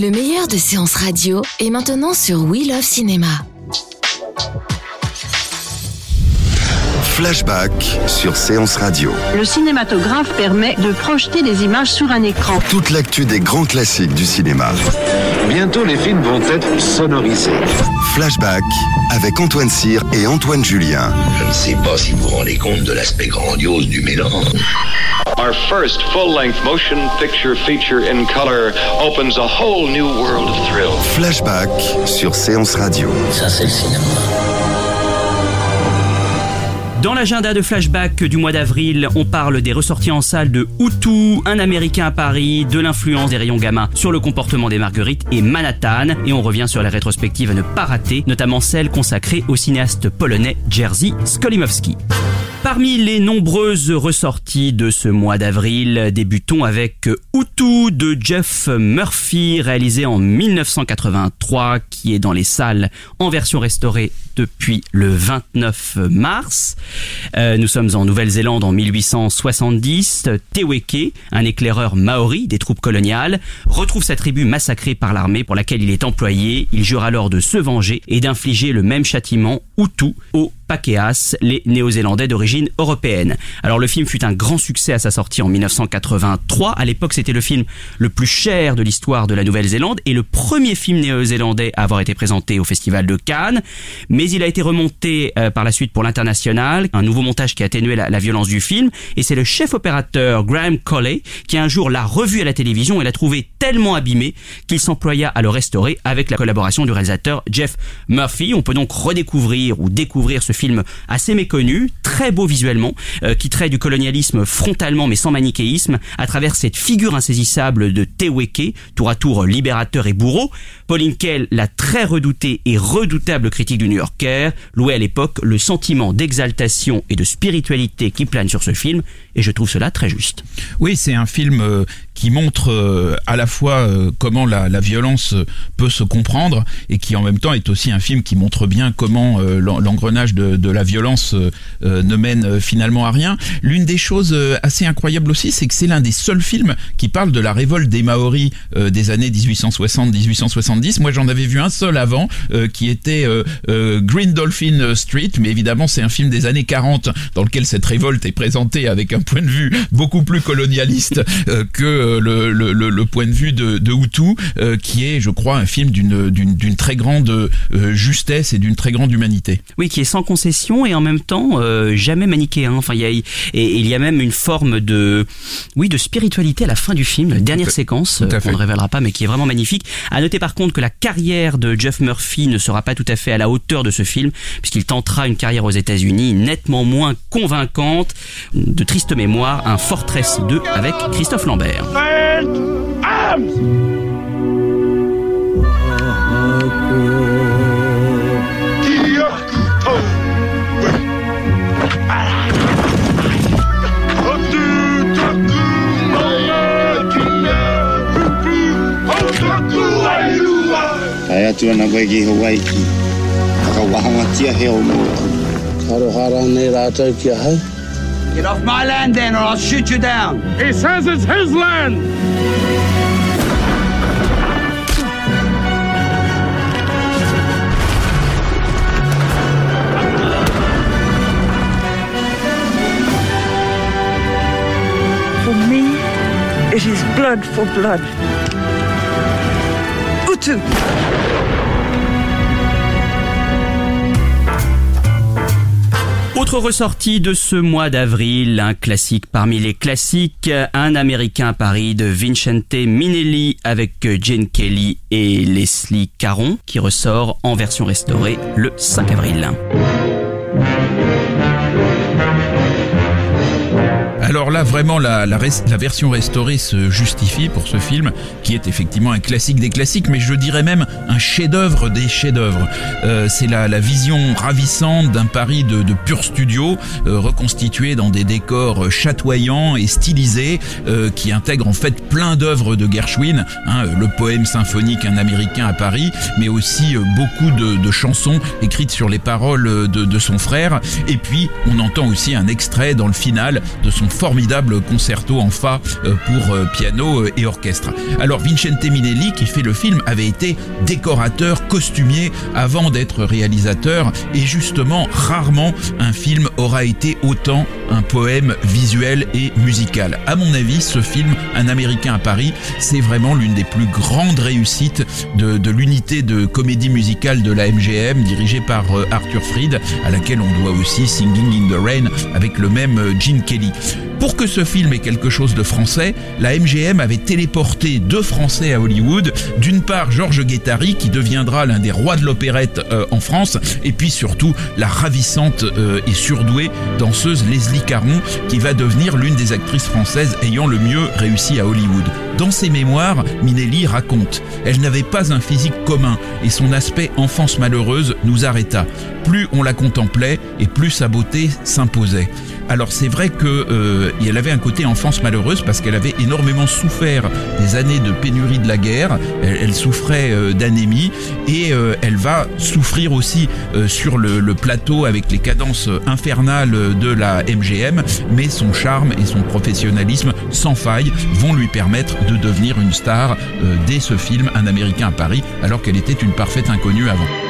Le meilleur de séances radio est maintenant sur We Love Cinéma. Flashback sur Séance Radio. Le cinématographe permet de projeter des images sur un écran. Toute l'actu des grands classiques du cinéma. Bientôt, les films vont être sonorisés. Flashback avec Antoine Cyr et Antoine Julien. Je ne sais pas si vous vous rendez compte de l'aspect grandiose du mélange. Our first full-length motion picture feature in color opens a whole new world of thrill. Flashback sur Séance Radio. Ça, c'est le cinéma. Dans l'agenda de flashback du mois d'avril, on parle des ressorties en salle de Hutu, un Américain à Paris, de l'influence des rayons gamma sur le comportement des marguerites et Manhattan. Et on revient sur les rétrospectives à ne pas rater, notamment celle consacrée au cinéaste polonais Jerzy Skolimowski. Parmi les nombreuses ressorties de ce mois d'avril, débutons avec Hutu de Jeff Murphy, réalisé en 1983, qui est dans les salles en version restaurée depuis le 29 mars. Euh, nous sommes en Nouvelle-Zélande en 1870. Teweke, un éclaireur maori des troupes coloniales, retrouve sa tribu massacrée par l'armée pour laquelle il est employé. Il jure alors de se venger et d'infliger le même châtiment Hutu aux Pakeas, les Néo-Zélandais d'origine européenne. Alors le film fut un grand succès à sa sortie en 1983. À l'époque, c'était le film le plus cher de l'histoire de la Nouvelle-Zélande et le premier film néo-zélandais à avoir été présenté au Festival de Cannes. Mais il a été remonté euh, par la suite pour l'international, un nouveau montage qui atténuait la, la violence du film. Et c'est le chef opérateur Graham Colley qui un jour l'a revu à la télévision et l'a trouvé tellement abîmé qu'il s'employa à le restaurer avec la collaboration du réalisateur Jeff Murphy. On peut donc redécouvrir ou découvrir ce film assez méconnu, très beau visuellement, euh, qui traite du colonialisme frontalement mais sans manichéisme, à travers cette figure insaisissable de Teweke, tour à tour libérateur et bourreau. Pauline Kael, la très redoutée et redoutable critique du New Yorker, louait à l'époque le sentiment d'exaltation et de spiritualité qui plane sur ce film, et je trouve cela très juste. Oui, c'est un film euh, qui montre euh, à la fois comment la, violence peut se comprendre et qui en même temps est aussi un film qui montre bien comment l'en- l'engrenage de, de la violence euh, euh, ne mène euh, finalement à rien. L'une des choses assez incroyables aussi, c'est que c'est l'un des seuls films qui parle de la révolte des Maoris des années 1860-1870. Moi, j'en avais vu un seul avant, qui était Green Dolphin Street, mais évidemment, c'est un film des années 40 dans lequel cette révolte est présentée avec un point de vue beaucoup plus colonialiste que le, point de vue de, de Hutu, qui est, je crois, un film d'une très grande justesse et d'une très grande humanité. Oui, qui est sans concession et en même temps euh, jamais manichéen. Enfin, il y a et, et il y a même une forme de oui de spiritualité à la fin du film, la dernière Tout séquence euh, qu'on ne révélera pas, mais qui est vraiment magnifique. À noter par contre que la carrière de Jeff Murphy ne sera pas tout à fait à la hauteur de ce film, puisqu'il tentera une carrière aux États-Unis nettement moins convaincante. De triste mémoire, un Fortress 2 avec Christophe Lambert. Mua. Harohara nei rātou ki ahau. Get off my land then, or I'll shoot you down. He says it's his land. For me, it is blood for blood. Autre ressortie de ce mois d'avril, un classique parmi les classiques, un Américain à Paris de Vincente Minelli avec Jane Kelly et Leslie Caron qui ressort en version restaurée le 5 avril. Alors là, vraiment, la, la, la, version restaurée se justifie pour ce film, qui est effectivement un classique des classiques, mais je dirais même un chef-d'œuvre des chefs-d'œuvre. Euh, c'est la, la, vision ravissante d'un Paris de, de pur studio, euh, reconstitué dans des décors chatoyants et stylisés, euh, qui intègre en fait plein d'œuvres de Gershwin, hein, le poème symphonique Un Américain à Paris, mais aussi euh, beaucoup de, de, chansons écrites sur les paroles de, de son frère. Et puis, on entend aussi un extrait dans le final de son formidable concerto en fa euh, pour euh, piano euh, et orchestre. Alors Vincente Minelli, qui fait le film, avait été décorateur, costumier avant d'être réalisateur et justement rarement un film aura été autant un poème visuel et musical. À mon avis, ce film, Un Américain à Paris, c'est vraiment l'une des plus grandes réussites de, de l'unité de comédie musicale de la MGM dirigée par Arthur Fried, à laquelle on doit aussi Singing in the Rain avec le même Gene Kelly. Pour que ce film ait quelque chose de français, la MGM avait téléporté deux Français à Hollywood. D'une part, Georges Guettari, qui deviendra l'un des rois de l'opérette euh, en France, et puis surtout la ravissante euh, et surdouée danseuse Leslie Caron, qui va devenir l'une des actrices françaises ayant le mieux réussi à Hollywood. Dans ses mémoires, Minelli raconte Elle n'avait pas un physique commun, et son aspect enfance malheureuse nous arrêta. Plus on la contemplait, et plus sa beauté s'imposait. Alors c'est vrai que euh, avait un côté enfance malheureuse parce qu'elle avait énormément souffert des années de pénurie de la guerre. Elle, souffrait euh, d'anémie et euh, elle va souffrir aussi sur le, le, plateau avec les cadences infernales de la MGM. Mais son charme et son professionnalisme sans faille vont lui permettre de devenir une star dès ce film Un Américain à Paris, alors qu'elle était une parfaite inconnue avant.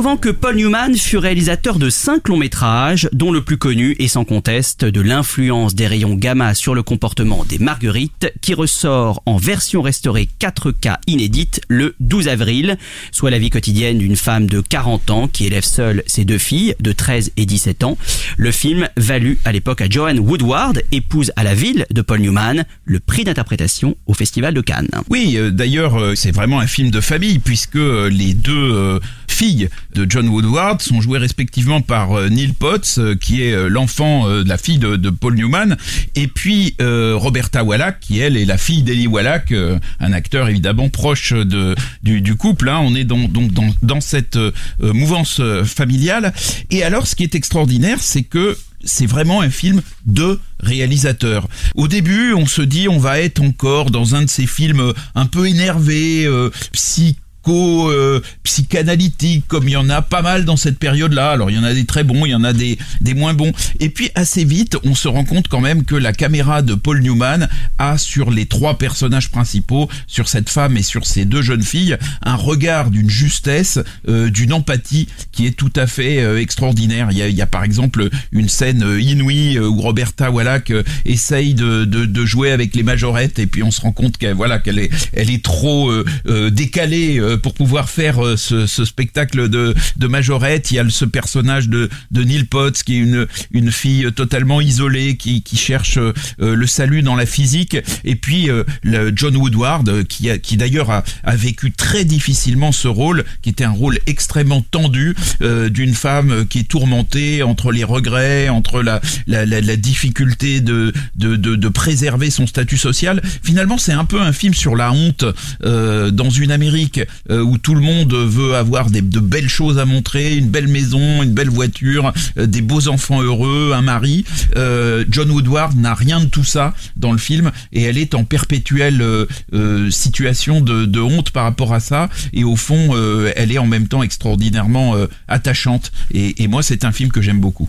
Souvent que Paul Newman fut réalisateur de cinq longs métrages, dont le plus connu est sans conteste de l'influence des rayons gamma sur le comportement des marguerites, qui ressort en version restaurée 4K inédite le 12 avril, soit la vie quotidienne d'une femme de 40 ans qui élève seule ses deux filles de 13 et 17 ans. Le film valut à l'époque à Joanne Woodward, épouse à la ville de Paul Newman, le prix d'interprétation au Festival de Cannes. Oui, euh, d'ailleurs, euh, c'est vraiment un film de famille puisque euh, les deux filles de John Woodward sont joués respectivement par euh, Neil Potts, euh, qui est euh, l'enfant de la fille de, Paul Newman, et puis Roberta Wallach, qui elle est la fille d'Eli Wallach, un acteur évidemment proche de, du, couple. Hein. On est donc dans, dans, cette mouvance familiale. Et alors, ce qui est extraordinaire, c'est que c'est vraiment un film de réalisateur. Au début, on se dit on va être encore dans un de ces films un peu énervés, euh, psy euh, psychanalytique comme il y en a pas mal dans cette période-là. Alors il y en a des très bons, il y en a des, des moins bons. Et puis assez vite, on se rend compte quand même que la caméra de Paul Newman a sur les trois personnages principaux, sur cette femme et sur ces deux jeunes filles, un regard d'une justesse, euh, d'une empathie qui est tout à fait euh, extraordinaire. Il y, a, il y, a, par exemple une scène inouïe où Roberta Wallach essaye de, de, de, jouer avec les majorettes et puis on se rend compte qu'elle voilà qu'elle est elle est trop décalée pour pouvoir faire euh, ce, ce, spectacle de, de majorette. Il y a ce personnage de, de Neil Potts qui est une, une fille totalement isolée qui, qui cherche euh, le salut dans la physique. Et puis euh, le John Woodward qui, a, qui d'ailleurs a, a vécu très difficilement ce rôle, qui était un rôle extrêmement tendu d'une femme qui est tourmentée entre les regrets, entre la, la, la, la difficulté de, de, de, de, préserver son statut social. Finalement, c'est un peu un film sur la honte euh, dans une Amérique euh, où tout le monde veut avoir des, de belles choses à montrer, une belle maison, une belle voiture, euh, des beaux enfants heureux, un mari. Euh, John Woodward n'a rien de tout ça dans le film et elle est en perpétuelle situation de, de, honte par rapport à ça et au fond elle est en même temps extraordinairement attachante et, et moi c'est un film que j'aime beaucoup.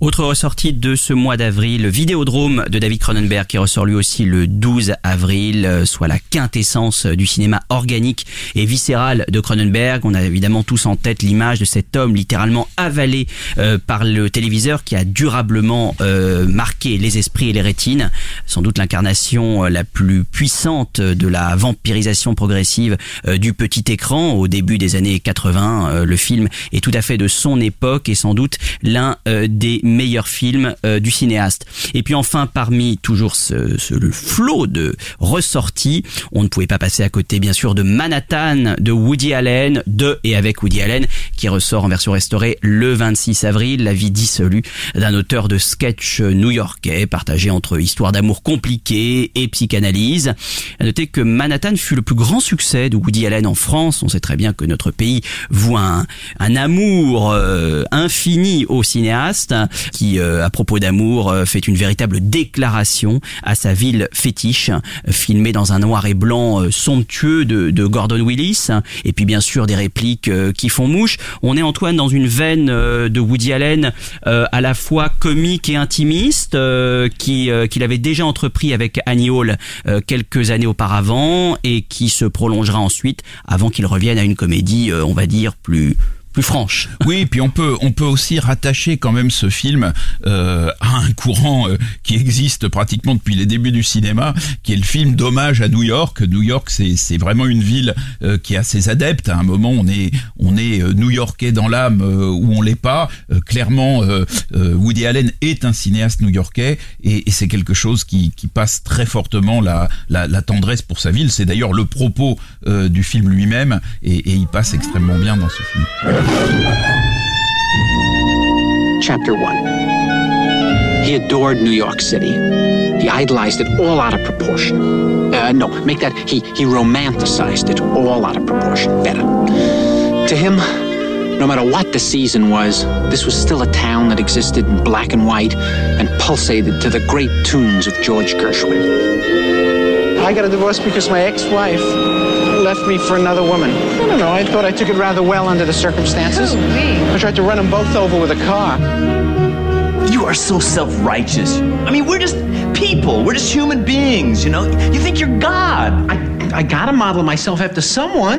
Autre ressortie de ce mois d'avril, Vidéodrome de David Cronenberg qui ressort lui aussi le 12 avril, euh, soit la quintessence du cinéma organique et viscéral de Cronenberg. On a évidemment tous en tête l'image de cet homme littéralement avalé euh, par le téléviseur qui a durablement euh, marqué les esprits et les rétines. Sans doute l'incarnation la plus puissante de la vampirisation progressive du petit écran au début des années 80. le film est tout à fait de son époque et sans doute l'un des meilleurs films euh, du cinéaste. Et puis enfin, parmi toujours ce, ce, flot de ressorties, on ne pouvait pas passer à côté bien sûr de Manhattan de Woody Allen, de et avec Woody Allen, qui ressort en version restaurée le 26 avril, la vie dissolue d'un auteur de sketch new-yorkais partagé entre histoire d'amour compliquée et psychanalyse. À noter que Manhattan fut le plus grand succès de Woody Allen en France. On sait très bien que notre pays voit un, un amour euh, infini au cinéaste qui, euh, à propos d'amour, euh, fait une véritable déclaration à sa ville fétiche, filmée dans un noir et blanc euh, somptueux de, de, Gordon Willis, et puis bien sûr des répliques qui font mouche. On est Antoine dans une veine de Woody Allen à la fois comique et intimiste, qui qu'il avait déjà entrepris avec Annie Hall quelques années auparavant et qui se prolongera ensuite avant qu'il revienne à une comédie, on va dire plus franche. Oui, puis on peut on peut aussi rattacher quand même ce film euh, à un courant euh, qui existe pratiquement depuis les débuts du cinéma, qui est le film d'hommage à New York. New York, c'est c'est vraiment une ville euh, qui a ses adeptes. À un moment, on est on est New-Yorkais dans l'âme ou on l'est pas. clairement, Woody Allen est un cinéaste new-yorkais et, et c'est quelque chose qui, qui passe très fortement la, la, la tendresse pour sa ville. C'est d'ailleurs le propos du film lui-même et, et il passe extrêmement bien dans ce film. Chapter 1 He adored New York City. He idolized it all out of proportion. Uh, no, make that he, he romanticized it all out of proportion. Better. To him, no matter what the season was, this was still a town that existed in black and white and pulsated to the great tunes of George Gershwin. I got a divorce because my ex-wife left me for another woman. I don't know. I thought I took it rather well under the circumstances. Who, me? I tried to run them both over with a car. You are so self-righteous. I mean, we're just people. We're just human beings, you know? You think you're God. I, I gotta model myself after someone.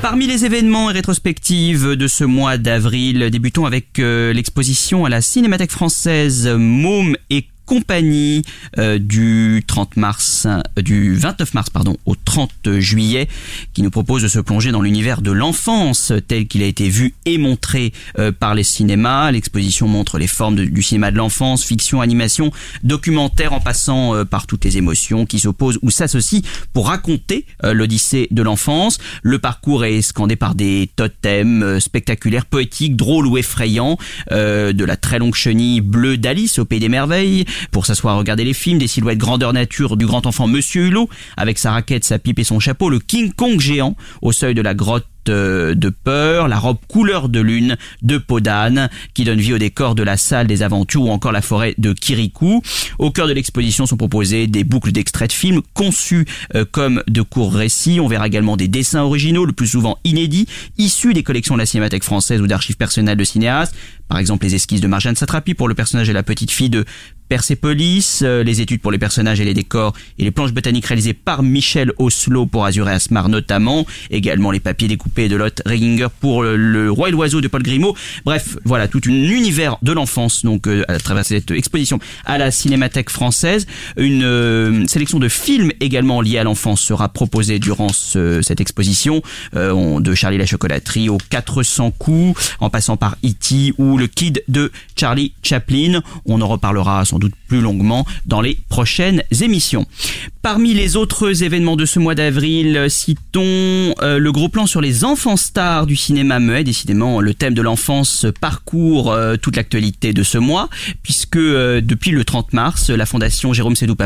Parmi les événements et rétrospectives de ce mois d'avril, débutons avec euh, l'exposition à la Cinémathèque française Môme et compagnie euh, du 30 mars, euh, du 29 mars pardon, au 30 juillet, qui nous propose de se plonger dans l'univers de l'enfance tel qu'il a été vu et montré euh, par les cinémas. L'exposition montre les formes du cinéma de l'enfance, fiction, animation, documentaire, en passant par toutes les émotions qui s'opposent ou s'associent pour raconter l'odyssée de l'enfance. Le parcours est scandé par des totems spectaculaires, poétiques, drôles ou effrayants, de la très longue chenille bleue d'Alice au Pays des Merveilles, pour s'asseoir regarder les films, des silhouettes grandeur nature du grand enfant Monsieur Hulot, avec sa raquette, sa pipe et son chapeau, le King Kong géant au seuil de la grotte euh, de peur, la robe couleur de lune de Podane qui donne vie au décor de la salle des aventures ou encore la forêt de Kirikou. Au cœur de l'exposition sont proposées des boucles d'extraits de films conçus euh, comme de courts récits. On verra également des dessins originaux, le plus souvent inédits, issus des collections de la Cinémathèque française ou d'archives personnelles de cinéastes. Par exemple, les esquisses de Marjane Satrapi pour le personnage et la petite fille de Persepolis, euh, les études pour les personnages et les décors et les planches botaniques réalisées par Michel Oslo pour Azur Asmar notamment, également les papiers découpés de Lotte Reginger pour le, Roi et l'Oiseau de Paul Grimaud. Bref, voilà, tout un univers de l'enfance donc euh, à travers cette exposition à la Cinémathèque française. Une euh, sélection de films également liés à l'enfance sera proposée durant cette exposition, de Charlie la chocolaterie aux 400 coups, en passant par E.T. ou le Kid de Charlie Chaplin. On en reparlera sans doute plus longuement dans les prochaines émissions. Parmi les autres événements de ce mois d'avril, citons euh, le gros plan sur les enfants stars du cinéma muet. Décidément, le thème de l'enfance parcourt euh, toute l'actualité de ce mois, puisque euh, depuis le 30 mars, la fondation Jérôme Sédou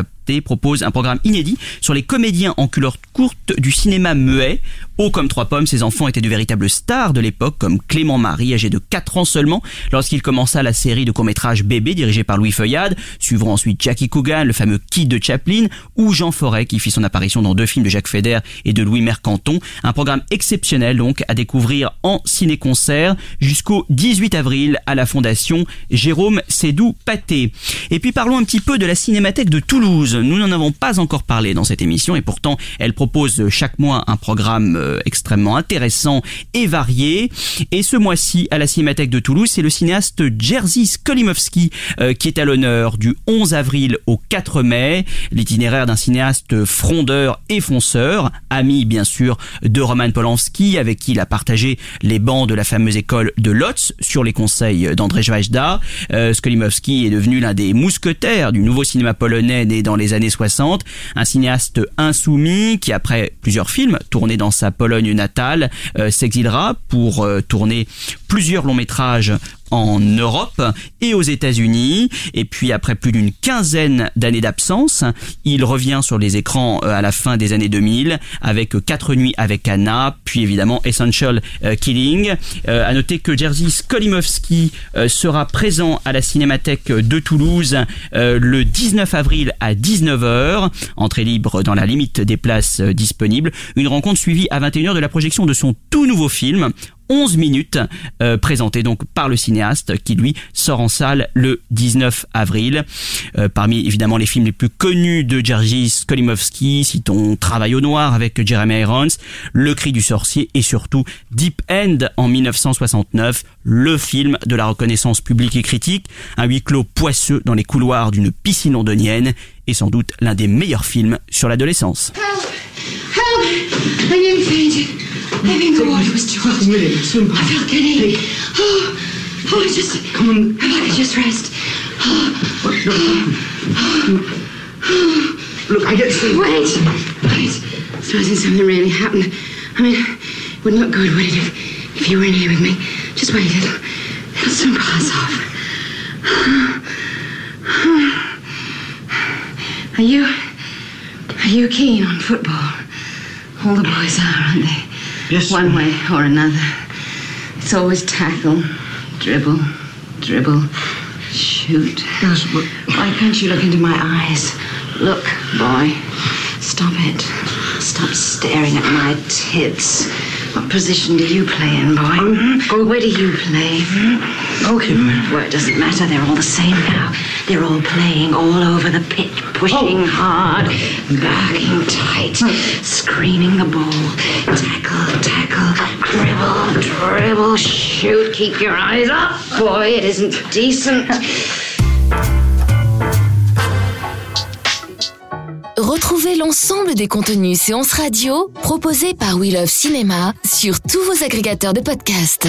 Propose un programme inédit sur les comédiens en culotte courte du cinéma muet. Haut comme trois pommes, ces enfants étaient de véritables stars de l'époque, comme Clément Marie, âgé de 4 ans seulement, lorsqu'il commença la série de courts-métrages Bébé, dirigée par Louis Feuillade, suivront ensuite Jackie Coogan, le fameux Kid de Chaplin, ou Jean Forêt, qui fit son apparition dans deux films de Jacques Feder et de Louis Mercanton. Un programme exceptionnel, donc, à découvrir en ciné-concert jusqu'au 18 avril à la Fondation Jérôme Sédou Pathé. Et puis parlons un petit peu de la Cinémathèque de Toulouse. Nous n'en avons pas encore parlé dans cette émission et pourtant elle propose chaque mois un programme euh, extrêmement intéressant et varié. Et ce mois-ci, à la Cinémathèque de Toulouse, c'est le cinéaste Jerzy Skolimowski euh, qui est à l'honneur du 11 avril au 4 mai. L'itinéraire d'un cinéaste frondeur et fonceur, ami bien sûr de Roman Polanski, avec qui il a partagé les bancs de la fameuse école de Lotz sur les conseils d'André Wajda. Euh, Skolimowski est devenu l'un des mousquetaires du nouveau cinéma polonais né dans les années 60, un cinéaste insoumis qui après plusieurs films tournés dans sa Pologne natale euh, s'exilera pour euh, tourner plusieurs longs métrages en Europe et aux États-Unis. Et puis après plus d'une quinzaine d'années d'absence, il revient sur les écrans euh, à la fin des années 2000 avec Quatre nuits avec Anna, puis évidemment Essential euh, Killing. Euh, à noter que Jerzy Skolimowski sera présent à la Cinémathèque de Toulouse le 19 avril à 19h, entrée libre dans la limite des places disponibles. Une rencontre suivie à 21h de la projection de son tout nouveau film 11 minutes euh, présenté donc par le cinéaste qui lui sort en salle le 19 avril. Euh, parmi évidemment les films les plus connus de Jerzy Skolimowski, citons Travail au noir avec Jeremy Irons, Le cri du sorcier et surtout Deep End en 1969, le film de la reconnaissance publique et critique, un huis clos poisseux dans les couloirs d'une piscine londonienne et sans doute l'un des meilleurs films sur l'adolescence. I think the water was too hot. Swim I felt giddy. Oh, oh, I just. Come on. If I could just rest. Oh. Look, I get to. Wait, wait. Supposing something really happened. I mean, it wouldn't look good, would it, if, if you were in here with me? Just wait, it'll, it'll soon pass off. Are you. Are you keen on football? All the boys are, aren't they? Yes. One way or another. It's always tackle, dribble, dribble, shoot. Yes, but... Why can't you look into my eyes? Look, boy. Stop it. Stop staring at my tits. What position do you play in, boy? Where do you play? Okay, Well, it doesn't matter. They're all the same now. They're all playing all over the pitch, pushing hard, backing tight, screening the ball. Tackle, tackle, dribble, dribble, shoot. Keep your eyes up, boy. It isn't decent. Retrouvez l'ensemble des contenus séances radio proposés par We Love Cinéma sur tous vos agrégateurs de podcasts.